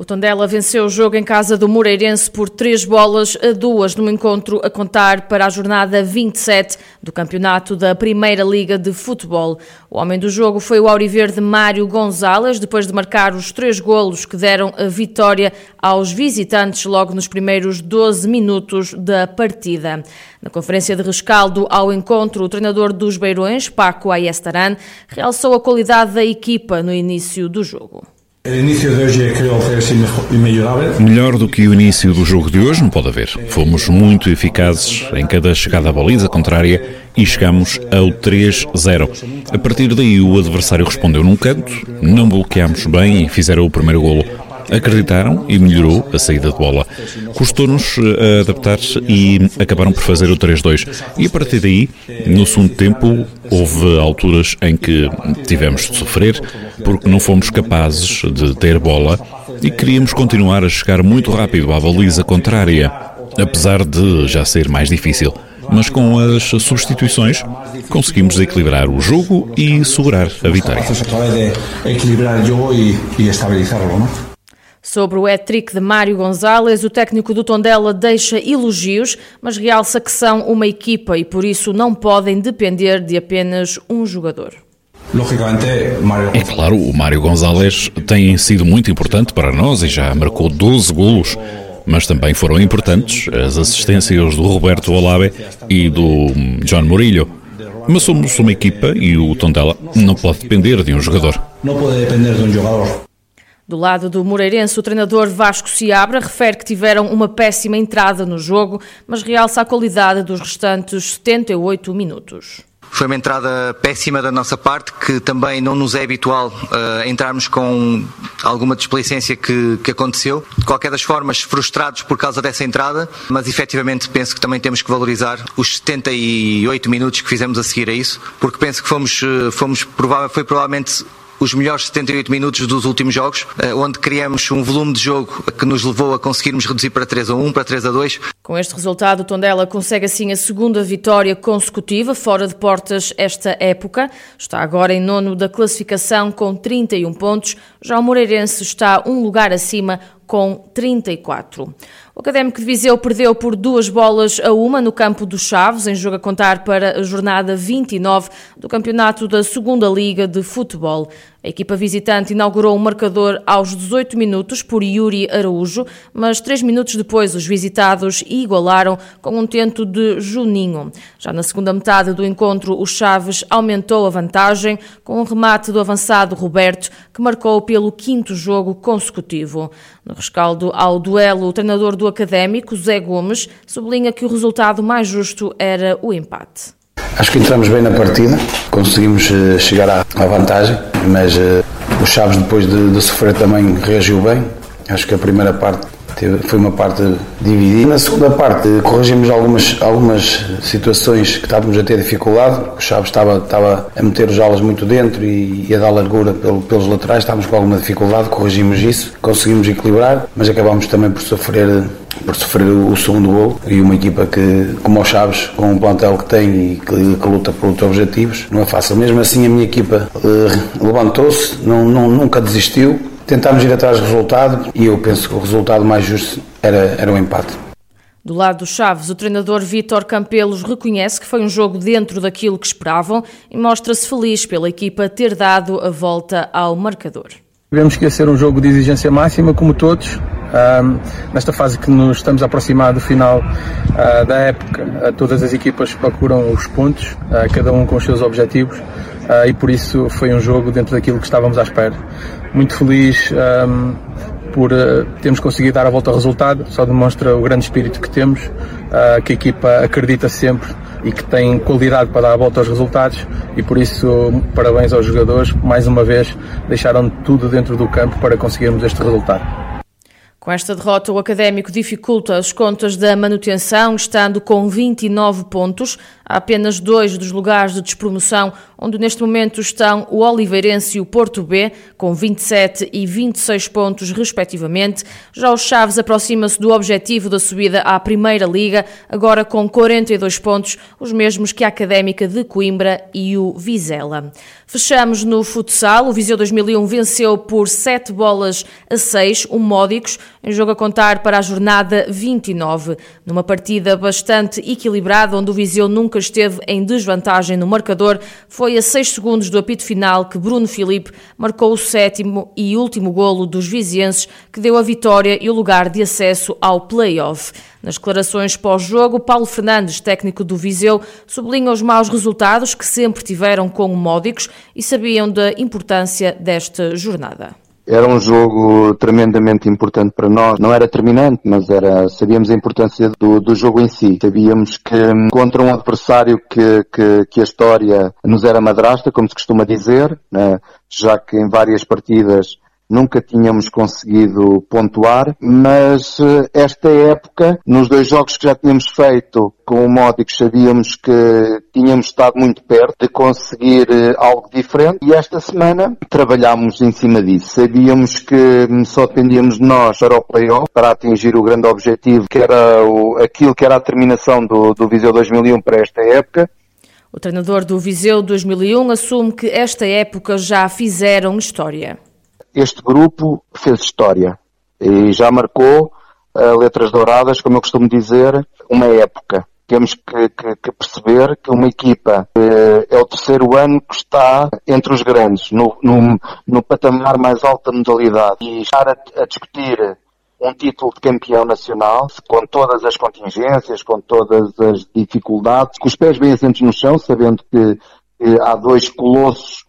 O Tondela venceu o jogo em casa do Moreirense por três bolas a duas no encontro a contar para a jornada 27 do campeonato da Primeira Liga de Futebol. O homem do jogo foi o auriverde Mário Gonzalez, depois de marcar os três golos que deram a vitória aos visitantes logo nos primeiros 12 minutos da partida. Na conferência de rescaldo ao encontro, o treinador dos Beirões, Paco Ayestaran, realçou a qualidade da equipa no início do jogo. Melhor do que o início do jogo de hoje, não pode haver. Fomos muito eficazes em cada chegada à baliza contrária e chegamos ao 3-0. A partir daí, o adversário respondeu num canto, não bloqueámos bem e fizeram o primeiro golo acreditaram e melhorou a saída de bola. Custou-nos eh, adaptar-se e acabaram por fazer o 3-2. E a partir daí, no segundo tempo, houve alturas em que tivemos de sofrer porque não fomos capazes de ter bola e queríamos continuar a chegar muito rápido à baliza contrária, apesar de já ser mais difícil mas com as substituições conseguimos equilibrar o jogo e segurar a vitória. Sobre o hat-trick de Mário Gonzalez, o técnico do Tondela deixa elogios, mas realça que são uma equipa e por isso não podem depender de apenas um jogador. É claro, o Mário Gonzalez tem sido muito importante para nós e já marcou 12 golos, mas também foram importantes as assistências do Roberto Olave e do John Murillo. Mas somos uma equipa e o Tondela não pode depender de um jogador. Não pode depender de um jogador. Do lado do Moreirense, o treinador Vasco Seabra refere que tiveram uma péssima entrada no jogo, mas realça a qualidade dos restantes 78 minutos. Foi uma entrada péssima da nossa parte, que também não nos é habitual uh, entrarmos com alguma desplicência que, que aconteceu. De qualquer das formas, frustrados por causa dessa entrada, mas efetivamente penso que também temos que valorizar os 78 minutos que fizemos a seguir a isso, porque penso que fomos, eh, fomos foi provavelmente os melhores 78 minutos dos últimos jogos, eh, onde criamos um volume de jogo que nos levou a conseguirmos reduzir para 3 a 1, para 3 a 2. Com este resultado, o Tondela consegue assim a segunda vitória consecutiva fora de portas esta época. Está agora em nono da classificação com 31 pontos. Já o Moreirense está um lugar acima com 34. O Académico de Viseu perdeu por duas bolas a uma no campo dos Chaves, em jogo a contar para a jornada 29 do Campeonato da Segunda Liga de Futebol. A equipa visitante inaugurou o um marcador aos 18 minutos por Yuri Araújo, mas três minutos depois os visitados igualaram com um tento de Juninho. Já na segunda metade do encontro, o Chaves aumentou a vantagem com um remate do avançado Roberto, que marcou pelo quinto jogo consecutivo. No rescaldo ao duelo, o treinador do Académico, Zé Gomes, sublinha que o resultado mais justo era o empate. Acho que entramos bem na partida, conseguimos eh, chegar à, vantagem, mas uh, o Chaves depois de, de, sofrer também reagiu bem. Acho que a primeira parte foi uma parte dividida. Na segunda parte corrigimos algumas, algumas situações que estávamos a ter dificuldade. O Chaves estava, estava a meter os alas muito dentro e, e a dar largura pelo, pelos laterais, estávamos com alguma dificuldade, corrigimos isso, conseguimos equilibrar, mas acabámos também por sofrer por sofrer o segundo gol e uma equipa que, como o Chaves, com o plantel que tem e que, que luta por outros objetivos, não é fácil. Mesmo assim, a minha equipa uh, levantou-se, não, não, nunca desistiu. Tentámos ir atrás do resultado e eu penso que o resultado mais justo era, era o empate. Do lado dos Chaves, o treinador Vítor Campelos reconhece que foi um jogo dentro daquilo que esperavam e mostra-se feliz pela equipa ter dado a volta ao marcador. Tivemos que ia ser um jogo de exigência máxima, como todos, um, nesta fase que nos estamos a aproximar do final uh, da época, uh, todas as equipas procuram os pontos, uh, cada um com os seus objetivos, e por isso foi um jogo dentro daquilo que estávamos à espera. Muito feliz por termos conseguido dar a volta ao resultado, só demonstra o grande espírito que temos, que a equipa acredita sempre e que tem qualidade para dar a volta aos resultados e por isso parabéns aos jogadores, mais uma vez deixaram tudo dentro do campo para conseguirmos este resultado. Com esta derrota, o Académico dificulta as contas da manutenção, estando com 29 pontos, apenas dois dos lugares de despromoção, onde neste momento estão o Oliveirense e o Porto B, com 27 e 26 pontos, respectivamente. Já o Chaves aproxima-se do objetivo da subida à Primeira Liga, agora com 42 pontos, os mesmos que a Académica de Coimbra e o Vizela. Fechamos no futsal. O Viseu 2001 venceu por 7 bolas a 6 o Módicos, em jogo a contar para a jornada 29. Numa partida bastante equilibrada, onde o Viseu nunca esteve em desvantagem no marcador, foi a 6 segundos do apito final que Bruno Filipe marcou o sétimo e último golo dos vizienses, que deu a vitória e o lugar de acesso ao play-off. Nas declarações pós-jogo, Paulo Fernandes, técnico do Viseu, sublinha os maus resultados que sempre tiveram com o Módicos e sabiam da importância desta jornada. Era um jogo tremendamente importante para nós. Não era terminante, mas era, sabíamos a importância do, do jogo em si. Sabíamos que hum, contra um adversário que, que, que a história nos era madrasta, como se costuma dizer, né? já que em várias partidas nunca tínhamos conseguido pontuar, mas eh, esta época, nos dois jogos que já tínhamos feito com o Módicos, sabíamos que tínhamos estado muito perto de conseguir eh, algo diferente e esta semana trabalhámos em cima disso. Sabíamos que hum, só dependíamos de nós para o playoff, para atingir o grande objetivo, que era o, aquilo que era a terminação do, do Viseu 2001 para esta época. O treinador do Viseu 2001 assume que esta época já fizeram história este grupo fez história e já marcou uh, letras douradas, como eu costumo dizer, uma época. Temos que, que, que perceber que uma equipa uh, é o terceiro ano que está entre os grandes, no, no, no patamar mais alto da modalidade. E estar a, a discutir um título de campeão nacional, com todas as contingências, com todas as dificuldades, com os pés bem assentos no chão, sabendo que, que há dois colossos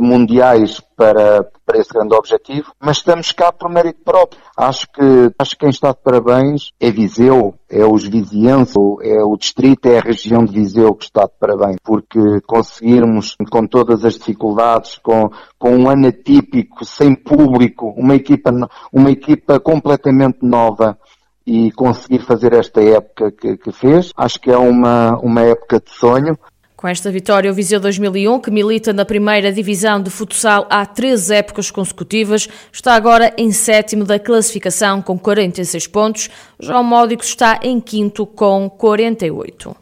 mundiais para, para esse grande objetivo, mas estamos cá por mérito próprio. Acho que, acho que quem está de parabéns é Viseu, é os vizienses, é o distrito, é a região de Viseu que está de parabéns, porque conseguirmos, com todas as dificuldades, com, com um ano atípico, sem público, uma equipa, uma equipa completamente nova, e conseguir fazer esta época que, que, fez. Acho que é uma, uma época de sonho. Com esta vitória, o Viseu 2001, que milita na primeira divisão de futsal há três épocas consecutivas, está agora em sétimo da classificação com 46 pontos. Já o Módicos está em quinto com 48.